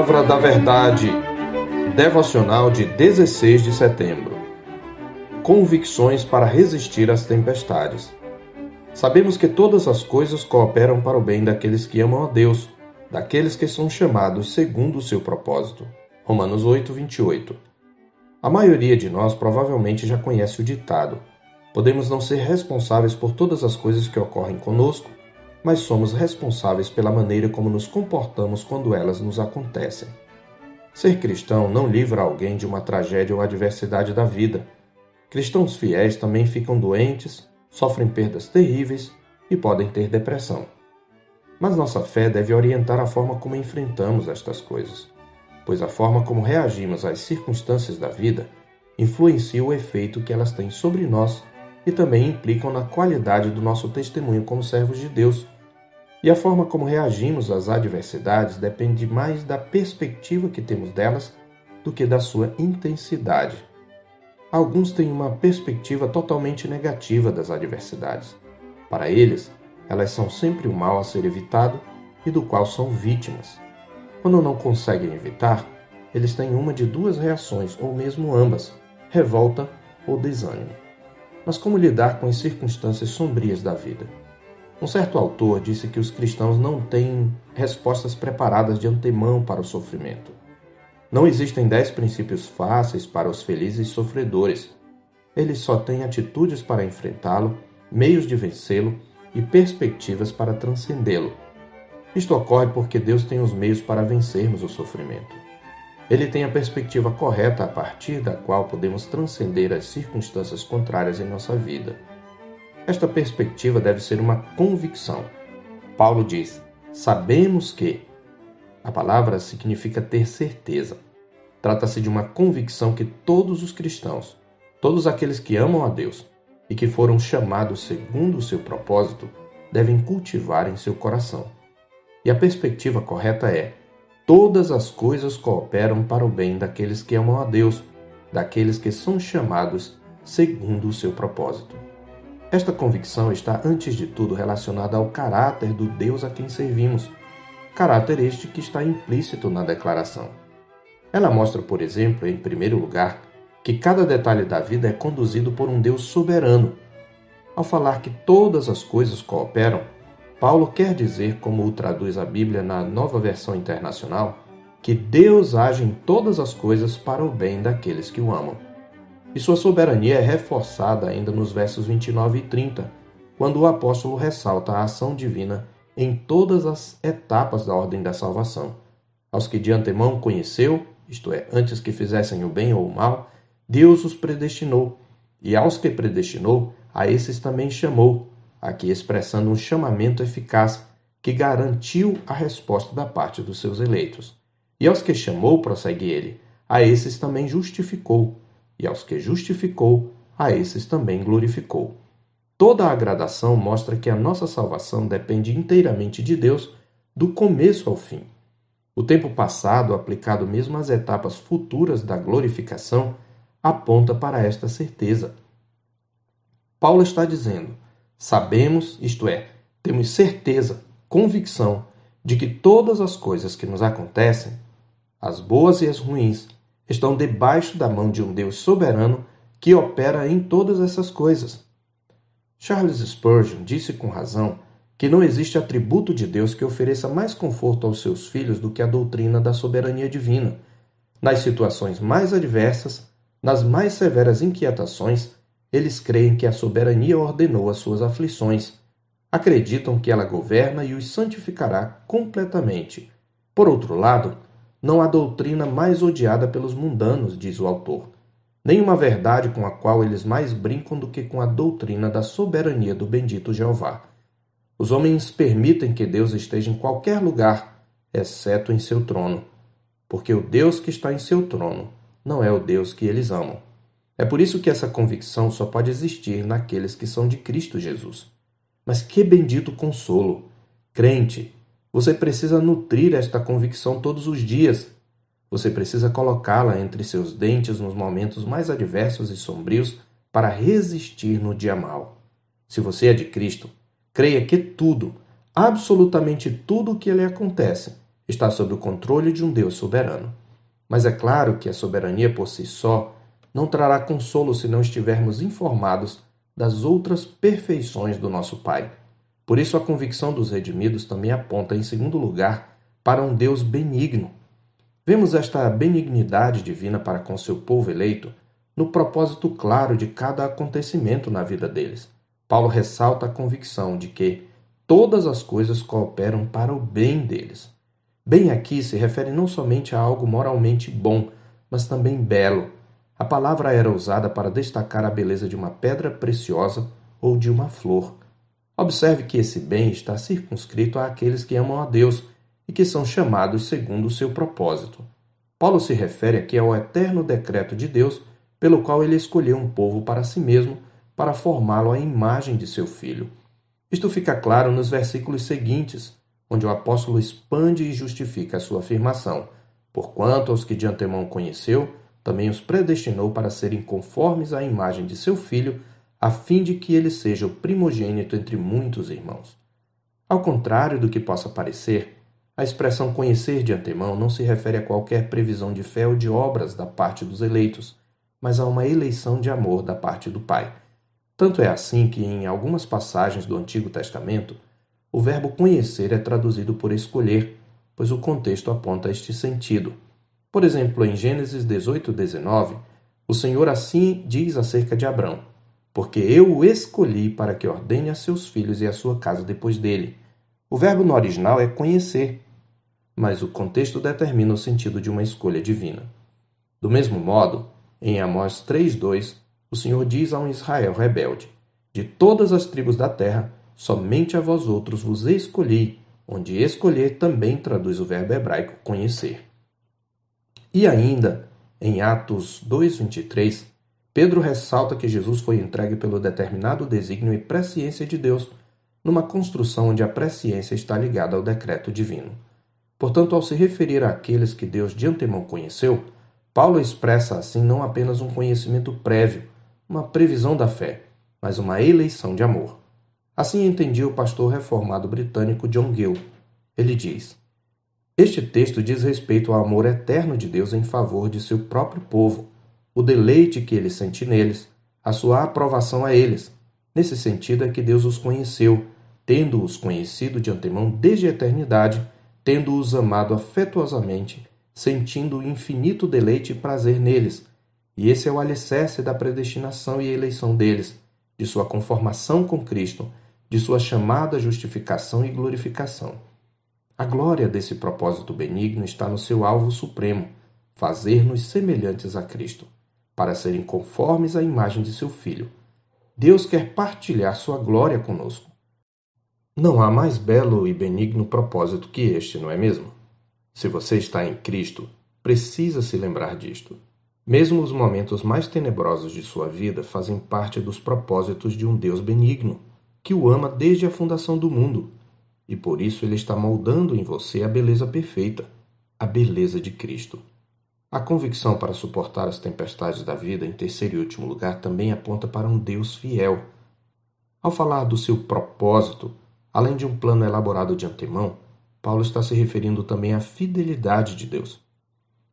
Palavra da Verdade, devocional de 16 de setembro. Convicções para resistir às tempestades. Sabemos que todas as coisas cooperam para o bem daqueles que amam a Deus, daqueles que são chamados segundo o seu propósito. Romanos 8, 28. A maioria de nós provavelmente já conhece o ditado: Podemos não ser responsáveis por todas as coisas que ocorrem conosco, mas somos responsáveis pela maneira como nos comportamos quando elas nos acontecem. Ser cristão não livra alguém de uma tragédia ou adversidade da vida. Cristãos fiéis também ficam doentes, sofrem perdas terríveis e podem ter depressão. Mas nossa fé deve orientar a forma como enfrentamos estas coisas, pois a forma como reagimos às circunstâncias da vida influencia o efeito que elas têm sobre nós e também implicam na qualidade do nosso testemunho como servos de Deus. E a forma como reagimos às adversidades depende mais da perspectiva que temos delas do que da sua intensidade. Alguns têm uma perspectiva totalmente negativa das adversidades. Para eles, elas são sempre o mal a ser evitado e do qual são vítimas. Quando não conseguem evitar, eles têm uma de duas reações, ou mesmo ambas: revolta ou desânimo. Mas como lidar com as circunstâncias sombrias da vida? Um certo autor disse que os cristãos não têm respostas preparadas de antemão para o sofrimento. Não existem dez princípios fáceis para os felizes sofredores. Eles só têm atitudes para enfrentá-lo, meios de vencê-lo e perspectivas para transcendê-lo. Isto ocorre porque Deus tem os meios para vencermos o sofrimento. Ele tem a perspectiva correta a partir da qual podemos transcender as circunstâncias contrárias em nossa vida. Esta perspectiva deve ser uma convicção. Paulo diz: Sabemos que. A palavra significa ter certeza. Trata-se de uma convicção que todos os cristãos, todos aqueles que amam a Deus e que foram chamados segundo o seu propósito, devem cultivar em seu coração. E a perspectiva correta é: todas as coisas cooperam para o bem daqueles que amam a Deus, daqueles que são chamados segundo o seu propósito. Esta convicção está, antes de tudo, relacionada ao caráter do Deus a quem servimos, caráter este que está implícito na declaração. Ela mostra, por exemplo, em primeiro lugar, que cada detalhe da vida é conduzido por um Deus soberano. Ao falar que todas as coisas cooperam, Paulo quer dizer, como o traduz a Bíblia na nova versão internacional, que Deus age em todas as coisas para o bem daqueles que o amam. E sua soberania é reforçada ainda nos versos 29 e 30, quando o apóstolo ressalta a ação divina em todas as etapas da ordem da salvação. Aos que de antemão conheceu, isto é, antes que fizessem o bem ou o mal, Deus os predestinou, e aos que predestinou, a esses também chamou aqui expressando um chamamento eficaz que garantiu a resposta da parte dos seus eleitos. E aos que chamou, prossegue ele, a esses também justificou, e aos que justificou, a esses também glorificou. Toda a gradação mostra que a nossa salvação depende inteiramente de Deus, do começo ao fim. O tempo passado, aplicado mesmo às etapas futuras da glorificação, aponta para esta certeza. Paulo está dizendo: Sabemos, isto é, temos certeza, convicção de que todas as coisas que nos acontecem, as boas e as ruins, estão debaixo da mão de um Deus soberano que opera em todas essas coisas. Charles Spurgeon disse com razão que não existe atributo de Deus que ofereça mais conforto aos seus filhos do que a doutrina da soberania divina. Nas situações mais adversas, nas mais severas inquietações, eles creem que a soberania ordenou as suas aflições. Acreditam que ela governa e os santificará completamente. Por outro lado, não há doutrina mais odiada pelos mundanos, diz o autor. Nenhuma verdade com a qual eles mais brincam do que com a doutrina da soberania do bendito Jeová. Os homens permitem que Deus esteja em qualquer lugar, exceto em seu trono, porque o Deus que está em seu trono não é o Deus que eles amam. É por isso que essa convicção só pode existir naqueles que são de Cristo Jesus. Mas que bendito consolo! Crente, você precisa nutrir esta convicção todos os dias. Você precisa colocá-la entre seus dentes nos momentos mais adversos e sombrios para resistir no dia mal. Se você é de Cristo, creia que tudo, absolutamente tudo o que lhe acontece, está sob o controle de um Deus soberano. Mas é claro que a soberania por si só não trará consolo se não estivermos informados das outras perfeições do nosso Pai. Por isso, a convicção dos redimidos também aponta, em segundo lugar, para um Deus benigno. Vemos esta benignidade divina para com seu povo eleito no propósito claro de cada acontecimento na vida deles. Paulo ressalta a convicção de que todas as coisas cooperam para o bem deles. Bem aqui se refere não somente a algo moralmente bom, mas também belo. A palavra era usada para destacar a beleza de uma pedra preciosa ou de uma flor. Observe que esse bem está circunscrito àqueles que amam a Deus e que são chamados segundo o seu propósito. Paulo se refere aqui ao eterno decreto de Deus, pelo qual ele escolheu um povo para si mesmo, para formá-lo à imagem de seu filho. Isto fica claro nos versículos seguintes, onde o apóstolo expande e justifica a sua afirmação: Porquanto aos que de antemão conheceu, também os predestinou para serem conformes à imagem de seu filho, a fim de que ele seja o primogênito entre muitos irmãos. Ao contrário do que possa parecer, a expressão conhecer de antemão não se refere a qualquer previsão de fé ou de obras da parte dos eleitos, mas a uma eleição de amor da parte do Pai. Tanto é assim que, em algumas passagens do Antigo Testamento, o verbo conhecer é traduzido por escolher, pois o contexto aponta este sentido. Por exemplo, em Gênesis 18, 19, o Senhor assim diz acerca de Abrão: Porque eu o escolhi para que ordene a seus filhos e a sua casa depois dele. O verbo no original é conhecer, mas o contexto determina o sentido de uma escolha divina. Do mesmo modo, em Amós 3:2, o Senhor diz a um Israel rebelde: De todas as tribos da terra, somente a vós outros vos escolhi, onde escolher também traduz o verbo hebraico conhecer. E ainda, em Atos 2:23, Pedro ressalta que Jesus foi entregue pelo determinado desígnio e presciência de Deus, numa construção onde a presciência está ligada ao decreto divino. Portanto, ao se referir àqueles que Deus de antemão conheceu, Paulo expressa assim não apenas um conhecimento prévio, uma previsão da fé, mas uma eleição de amor. Assim entendia o pastor reformado britânico John Gill. Ele diz: Este texto diz respeito ao amor eterno de Deus em favor de seu próprio povo, o deleite que ele sente neles, a sua aprovação a eles. Nesse sentido é que Deus os conheceu, tendo-os conhecido de antemão desde a eternidade tendo-os amado afetuosamente, sentindo infinito deleite e prazer neles. E esse é o alicerce da predestinação e eleição deles, de sua conformação com Cristo, de sua chamada justificação e glorificação. A glória desse propósito benigno está no seu alvo supremo, fazer-nos semelhantes a Cristo, para serem conformes à imagem de seu Filho. Deus quer partilhar sua glória conosco. Não há mais belo e benigno propósito que este, não é mesmo? Se você está em Cristo, precisa se lembrar disto. Mesmo os momentos mais tenebrosos de sua vida fazem parte dos propósitos de um Deus benigno, que o ama desde a fundação do mundo, e por isso ele está moldando em você a beleza perfeita, a beleza de Cristo. A convicção para suportar as tempestades da vida, em terceiro e último lugar, também aponta para um Deus fiel. Ao falar do seu propósito, Além de um plano elaborado de antemão, Paulo está se referindo também à fidelidade de Deus.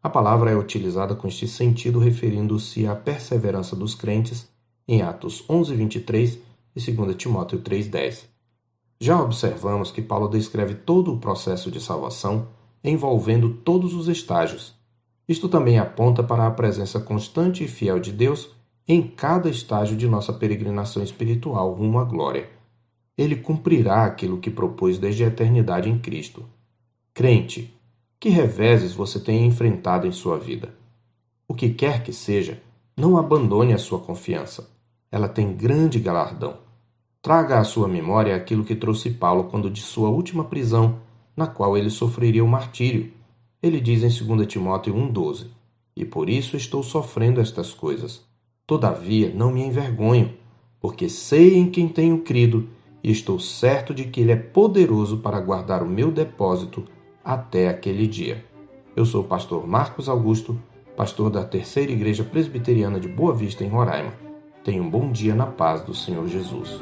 A palavra é utilizada com este sentido referindo-se à perseverança dos crentes em Atos 11, 23 e 2 Timóteo 3,10. Já observamos que Paulo descreve todo o processo de salvação envolvendo todos os estágios. Isto também aponta para a presença constante e fiel de Deus em cada estágio de nossa peregrinação espiritual rumo à glória ele cumprirá aquilo que propôs desde a eternidade em Cristo. Crente, que reveses você tem enfrentado em sua vida? O que quer que seja, não abandone a sua confiança. Ela tem grande galardão. Traga à sua memória aquilo que trouxe Paulo quando de sua última prisão, na qual ele sofreria o martírio. Ele diz em 2 Timóteo 1,12: E por isso estou sofrendo estas coisas. Todavia não me envergonho, porque sei em quem tenho crido e estou certo de que Ele é poderoso para guardar o meu depósito até aquele dia. Eu sou o pastor Marcos Augusto, pastor da Terceira Igreja Presbiteriana de Boa Vista, em Roraima. Tenha um bom dia na paz do Senhor Jesus.